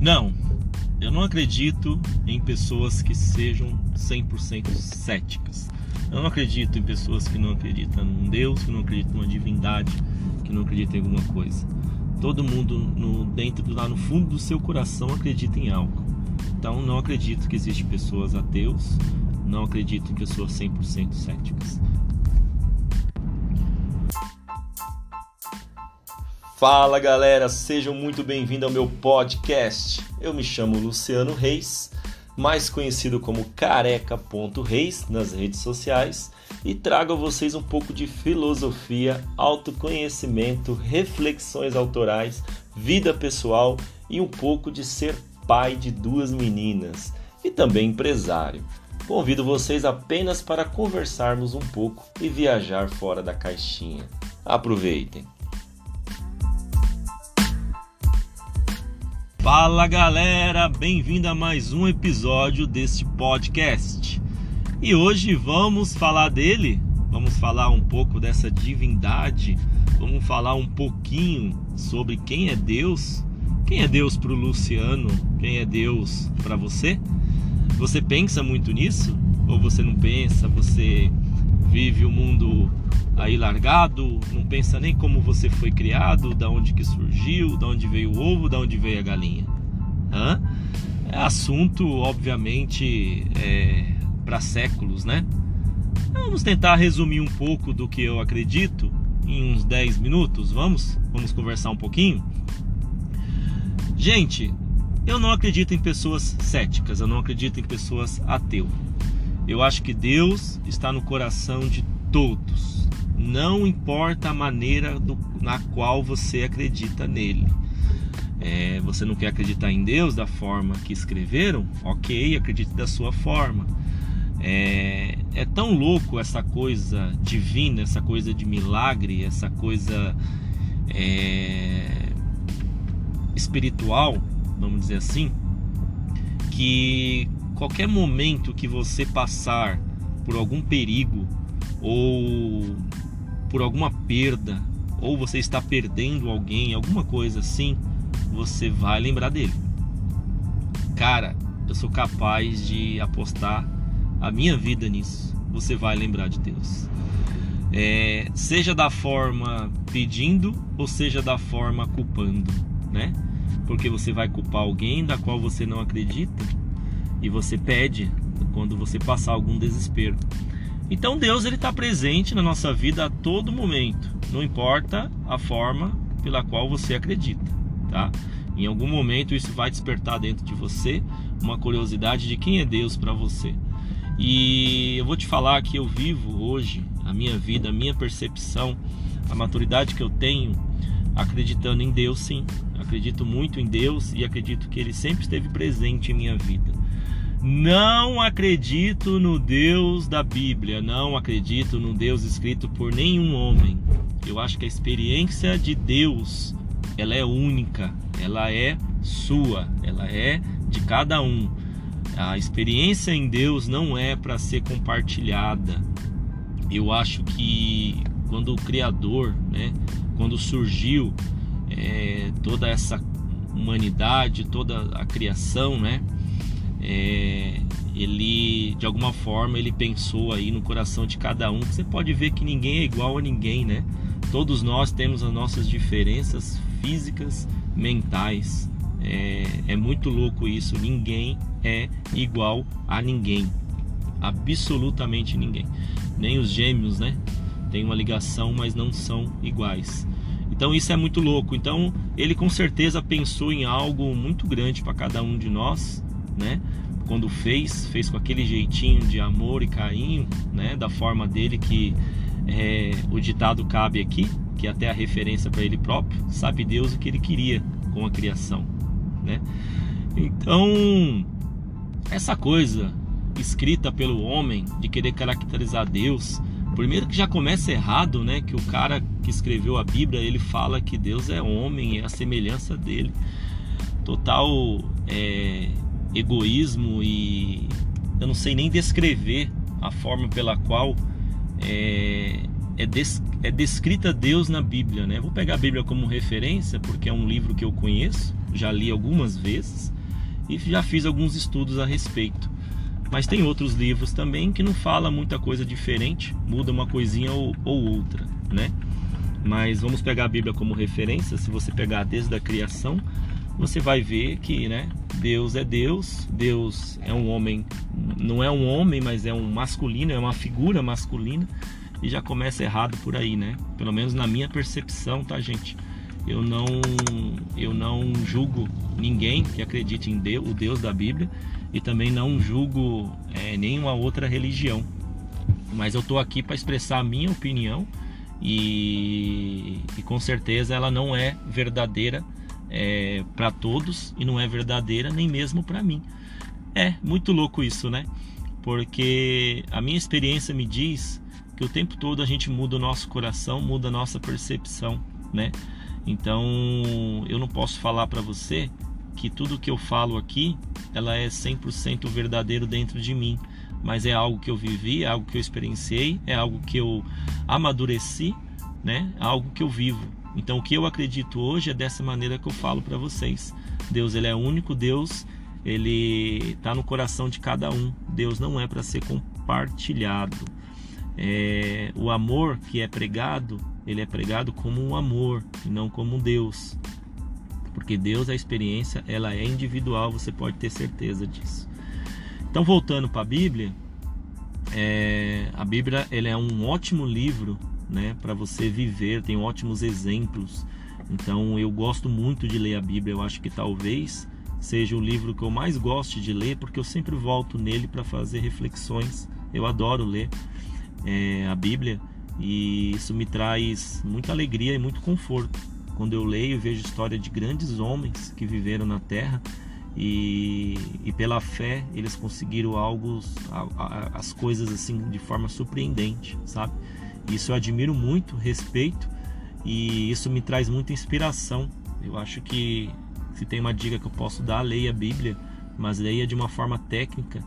Não, eu não acredito em pessoas que sejam 100% céticas. Eu não acredito em pessoas que não acreditam em Deus, que não acreditam em uma divindade, que não acreditam em alguma coisa. Todo mundo no, dentro lá no fundo do seu coração acredita em algo. Então não acredito que existem pessoas ateus, não acredito em pessoas 100% céticas. Fala galera, sejam muito bem-vindos ao meu podcast. Eu me chamo Luciano Reis, mais conhecido como careca.reis nas redes sociais, e trago a vocês um pouco de filosofia, autoconhecimento, reflexões autorais, vida pessoal e um pouco de ser pai de duas meninas e também empresário. Convido vocês apenas para conversarmos um pouco e viajar fora da caixinha. Aproveitem! Fala galera, bem-vindo a mais um episódio deste podcast. E hoje vamos falar dele, vamos falar um pouco dessa divindade, vamos falar um pouquinho sobre quem é Deus. Quem é Deus para o Luciano? Quem é Deus para você? Você pensa muito nisso? Ou você não pensa? Você vive o mundo aí largado, não pensa nem como você foi criado, da onde que surgiu, da onde veio o ovo, da onde veio a galinha. Hã? É assunto, obviamente, é, para séculos, né? Vamos tentar resumir um pouco do que eu acredito em uns 10 minutos, vamos? Vamos conversar um pouquinho? Gente, eu não acredito em pessoas céticas, eu não acredito em pessoas ateus. Eu acho que Deus está no coração de todos. Não importa a maneira do, na qual você acredita nele. É, você não quer acreditar em Deus da forma que escreveram? Ok, acredite da sua forma. É, é, tão louco essa coisa divina, essa coisa de milagre, essa coisa é, espiritual, vamos dizer assim, que qualquer momento que você passar por algum perigo ou por alguma perda, ou você está perdendo alguém, alguma coisa assim, você vai lembrar dele. Cara, eu sou capaz de apostar a minha vida nisso. Você vai lembrar de Deus. É, seja da forma pedindo ou seja da forma culpando, né? Porque você vai culpar alguém da qual você não acredita e você pede quando você passar algum desespero. Então Deus ele está presente na nossa vida a todo momento, não importa a forma pela qual você acredita, tá? Em algum momento isso vai despertar dentro de você uma curiosidade de quem é Deus para você. E eu vou te falar que eu vivo hoje a minha vida, a minha percepção, a maturidade que eu tenho, acreditando em Deus, sim. Acredito muito em Deus e acredito que Ele sempre esteve presente em minha vida. Não acredito no Deus da Bíblia, não acredito no Deus escrito por nenhum homem. Eu acho que a experiência de Deus, ela é única, ela é sua, ela é de cada um. A experiência em Deus não é para ser compartilhada. Eu acho que quando o Criador, né, quando surgiu é, toda essa humanidade, toda a criação, né, é, ele de alguma forma ele pensou aí no coração de cada um. Você pode ver que ninguém é igual a ninguém, né? Todos nós temos as nossas diferenças físicas, mentais. É, é muito louco isso. Ninguém é igual a ninguém, absolutamente ninguém. Nem os gêmeos, né? Tem uma ligação, mas não são iguais. Então isso é muito louco. Então ele com certeza pensou em algo muito grande para cada um de nós né? Quando fez, fez com aquele jeitinho de amor e carinho, né? Da forma dele que é, o ditado cabe aqui, que é até a referência para ele próprio, sabe Deus o que ele queria com a criação, né? Então, essa coisa escrita pelo homem de querer caracterizar Deus, primeiro que já começa errado, né? Que o cara que escreveu a Bíblia ele fala que Deus é homem, é a semelhança dele. Total é, egoísmo e eu não sei nem descrever a forma pela qual é, é, des, é descrita Deus na Bíblia, né? Vou pegar a Bíblia como referência porque é um livro que eu conheço, já li algumas vezes e já fiz alguns estudos a respeito. Mas tem outros livros também que não fala muita coisa diferente, muda uma coisinha ou, ou outra, né? Mas vamos pegar a Bíblia como referência. Se você pegar desde a criação, você vai ver que, né? Deus é Deus. Deus é um homem, não é um homem, mas é um masculino, é uma figura masculina e já começa errado por aí, né? Pelo menos na minha percepção, tá, gente? Eu não, eu não julgo ninguém que acredite em Deus, o Deus da Bíblia, e também não julgo é, nenhuma outra religião. Mas eu tô aqui para expressar a minha opinião e, e, com certeza ela não é verdadeira é, para todos e não é verdadeira nem mesmo para mim. É muito louco isso, né? Porque a minha experiência me diz que o tempo todo a gente muda o nosso coração, muda a nossa percepção, né? Então, eu não posso falar para você que tudo que eu falo aqui, ela é 100% verdadeiro dentro de mim, mas é algo que eu vivi, é algo que eu experienciei, é algo que eu amadureci, né? É algo que eu vivo. Então, o que eu acredito hoje é dessa maneira que eu falo para vocês. Deus, ele é único, Deus, ele está no coração de cada um. Deus não é para ser compartilhado é, o amor que é pregado, ele é pregado como um amor e não como um Deus. Porque Deus, a experiência, ela é individual, você pode ter certeza disso. Então, voltando para a Bíblia, é, a Bíblia ele é um ótimo livro né, para você viver, tem ótimos exemplos. Então, eu gosto muito de ler a Bíblia, eu acho que talvez seja o livro que eu mais gosto de ler, porque eu sempre volto nele para fazer reflexões. Eu adoro ler é, a Bíblia e isso me traz muita alegria e muito conforto quando eu leio vejo história de grandes homens que viveram na Terra e, e pela fé eles conseguiram algo, as coisas assim de forma surpreendente, sabe? Isso eu admiro muito, respeito e isso me traz muita inspiração. Eu acho que se tem uma dica que eu posso dar, leia a Bíblia, mas leia de uma forma técnica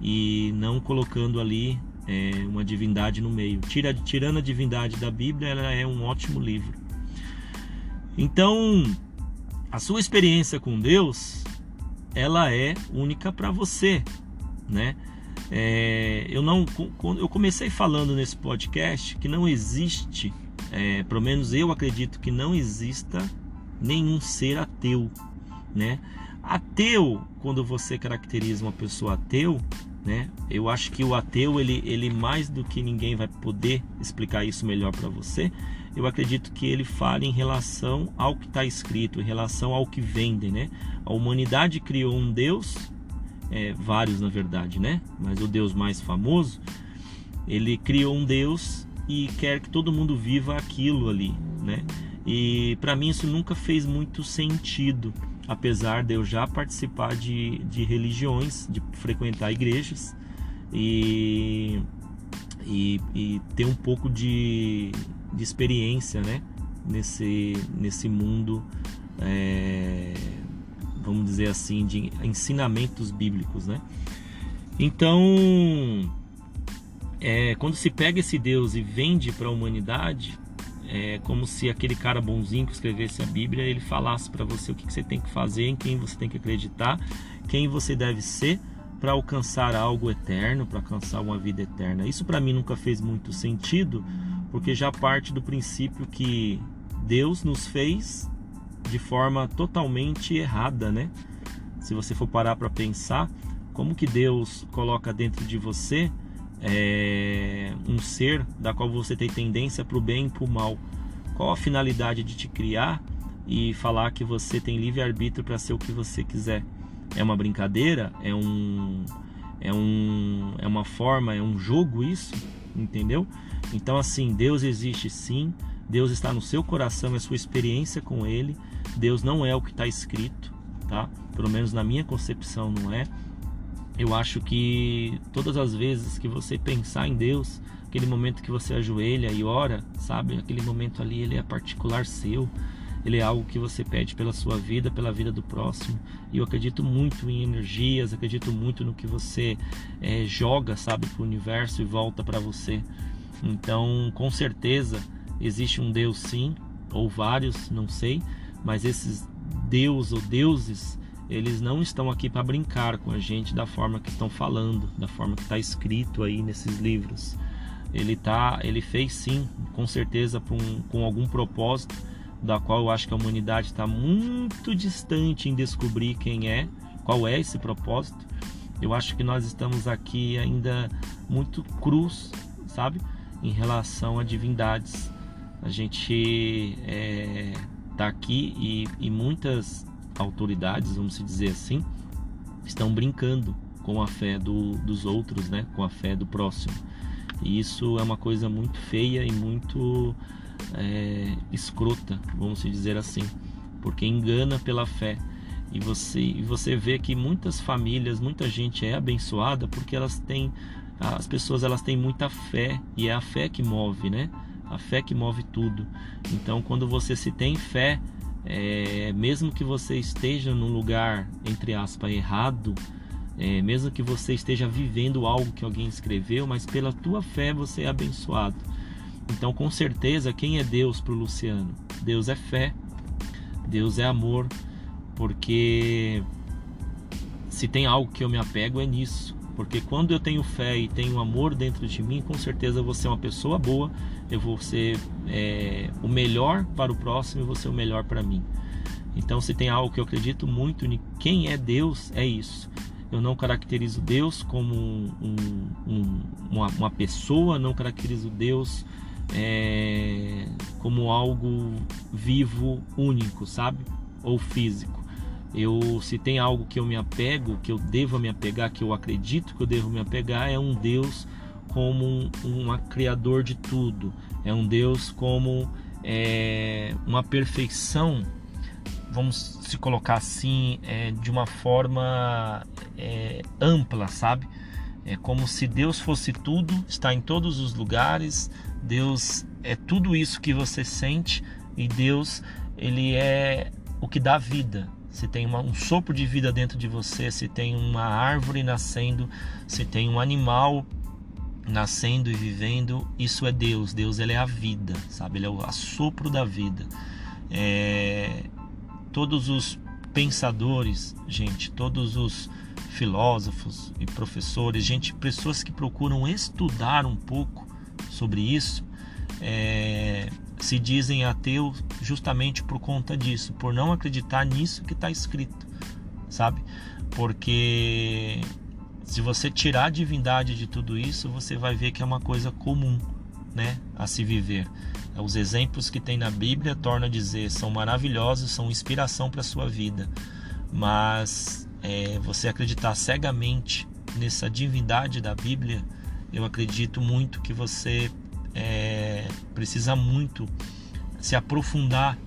e não colocando ali é, uma divindade no meio. Tira, tirando a divindade da Bíblia, ela é um ótimo livro. Então, a sua experiência com Deus, ela é única para você, né? É, eu não, eu comecei falando nesse podcast que não existe, é, pelo menos eu acredito que não exista nenhum ser ateu, né? Ateu, quando você caracteriza uma pessoa ateu, né? Eu acho que o ateu ele, ele mais do que ninguém vai poder explicar isso melhor para você. Eu acredito que ele fala em relação ao que está escrito, em relação ao que vende, né? A humanidade criou um Deus, é, vários na verdade, né? Mas o Deus mais famoso, ele criou um Deus e quer que todo mundo viva aquilo ali, né? E para mim isso nunca fez muito sentido apesar de eu já participar de, de religiões, de frequentar igrejas e, e, e ter um pouco de, de experiência né, nesse, nesse mundo, é, vamos dizer assim, de ensinamentos bíblicos. Né? Então, é, quando se pega esse Deus e vende para a humanidade, é como se aquele cara bonzinho que escrevesse a Bíblia ele falasse para você o que, você tem que fazer, em quem você tem que acreditar, quem você deve ser para alcançar algo eterno, para alcançar uma vida eterna. Isso para mim nunca fez muito sentido, porque já parte do princípio que Deus nos fez de forma totalmente errada, né? Se você for parar para pensar, como que Deus coloca dentro de você é, um ser da qual você tem tendência para o bem e para o mal. Qual a finalidade de te criar e falar que você tem livre arbítrio para ser o que você quiser? É uma brincadeira? É um é um é uma forma, é um jogo isso, entendeu? Então assim, Deus existe sim. Deus está no seu coração, é sua experiência com ele. Deus não é o que está escrito, tá? Pelo menos na minha concepção não é eu acho que todas as vezes que você pensar em Deus, aquele momento que você ajoelha e ora, sabe? Aquele momento ali, ele é particular seu. Ele é algo que você pede pela sua vida, pela vida do próximo. E eu acredito muito em energias, acredito muito no que você é, joga, sabe, para o universo e volta para você. Então, com certeza, existe um Deus sim, ou vários, não sei, mas esses Deus ou deuses, eles não estão aqui para brincar com a gente da forma que estão falando, da forma que está escrito aí nesses livros. Ele tá, ele fez sim, com certeza com algum propósito, da qual eu acho que a humanidade está muito distante em descobrir quem é, qual é esse propósito. Eu acho que nós estamos aqui ainda muito cruz, sabe, em relação a divindades. A gente está é, aqui e, e muitas autoridades, vamos dizer assim, estão brincando com a fé do, dos outros, né? com a fé do próximo. E isso é uma coisa muito feia e muito é, escrota, vamos dizer assim, porque engana pela fé. E você, e você vê que muitas famílias, muita gente é abençoada porque elas têm as pessoas elas têm muita fé e é a fé que move, né? A fé que move tudo. Então, quando você se tem fé, é, mesmo que você esteja num lugar entre aspas errado, é, mesmo que você esteja vivendo algo que alguém escreveu, mas pela tua fé você é abençoado. Então, com certeza, quem é Deus para o Luciano? Deus é fé, Deus é amor, porque se tem algo que eu me apego é nisso. Porque quando eu tenho fé e tenho amor dentro de mim, com certeza eu vou ser uma pessoa boa, eu vou ser é, o melhor para o próximo e ser o melhor para mim. Então, se tem algo que eu acredito muito em quem é Deus, é isso. Eu não caracterizo Deus como um, um, uma, uma, pessoa, não caracterizo Deus é, como algo vivo, único, sabe? Ou físico. Eu, se tem algo que eu me apego, que eu devo me apegar, que eu acredito que eu devo me apegar, é um Deus como um, um criador de tudo. É um Deus como é, uma perfeição, vamos se colocar assim, é, de uma forma é, ampla, sabe? É como se Deus fosse tudo, está em todos os lugares. Deus é tudo isso que você sente e Deus ele é o que dá vida. Se tem uma, um sopro de vida dentro de você, se tem uma árvore nascendo, se tem um animal nascendo e vivendo, isso é Deus. Deus ele é a vida, sabe? Ele é o assopro da vida. É... Todos os pensadores, gente, todos os filósofos e professores, gente, pessoas que procuram estudar um pouco sobre isso, é, se dizem ateus justamente por conta disso, por não acreditar nisso que está escrito, sabe? Porque se você tirar a divindade de tudo isso, você vai ver que é uma coisa comum, né, a se viver. Os exemplos que tem na Bíblia torna a dizer são maravilhosos, são inspiração para a sua vida, mas é, você acreditar cegamente nessa divindade da Bíblia, eu acredito muito que você é, precisa muito se aprofundar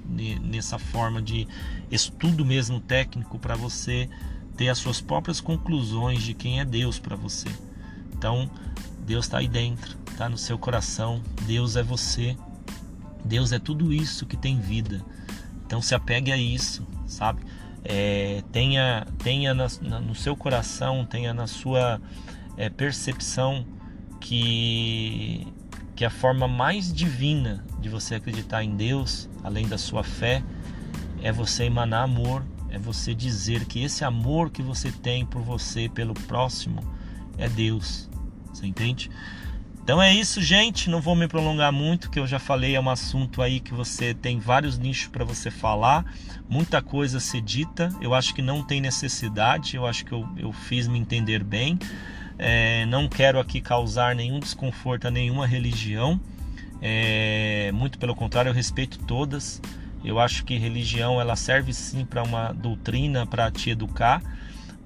nessa forma de estudo mesmo técnico para você ter as suas próprias conclusões de quem é Deus para você. Então, Deus está aí dentro, está no seu coração. Deus é você. Deus é tudo isso que tem vida. Então, se apegue a isso, sabe? é, tenha, tenha na, na, no seu coração, tenha na sua é, percepção que, que a forma mais divina de você acreditar em Deus, além da sua fé, é você emanar amor, é você dizer que esse amor que você tem por você, pelo próximo, é Deus. Você entende? Então é isso, gente. Não vou me prolongar muito, que eu já falei, é um assunto aí que você tem vários nichos para você falar, muita coisa ser dita. Eu acho que não tem necessidade, eu acho que eu, eu fiz me entender bem. É, não quero aqui causar nenhum desconforto a nenhuma religião. É, muito pelo contrário, eu respeito todas. Eu acho que religião ela serve sim para uma doutrina, para te educar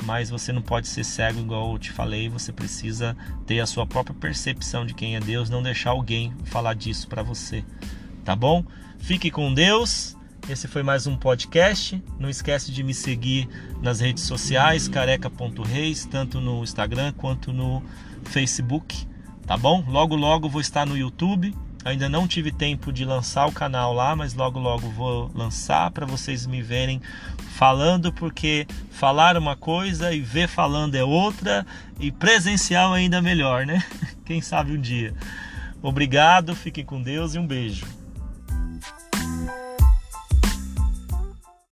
mas você não pode ser cego igual eu te falei, você precisa ter a sua própria percepção de quem é Deus, não deixar alguém falar disso para você, tá bom? Fique com Deus. Esse foi mais um podcast. Não esquece de me seguir nas redes sociais, careca.reis, tanto no Instagram quanto no Facebook, tá bom? Logo logo vou estar no YouTube. Ainda não tive tempo de lançar o canal lá, mas logo logo vou lançar para vocês me verem falando, porque falar uma coisa e ver falando é outra, e presencial ainda melhor, né? Quem sabe um dia. Obrigado, fiquem com Deus e um beijo.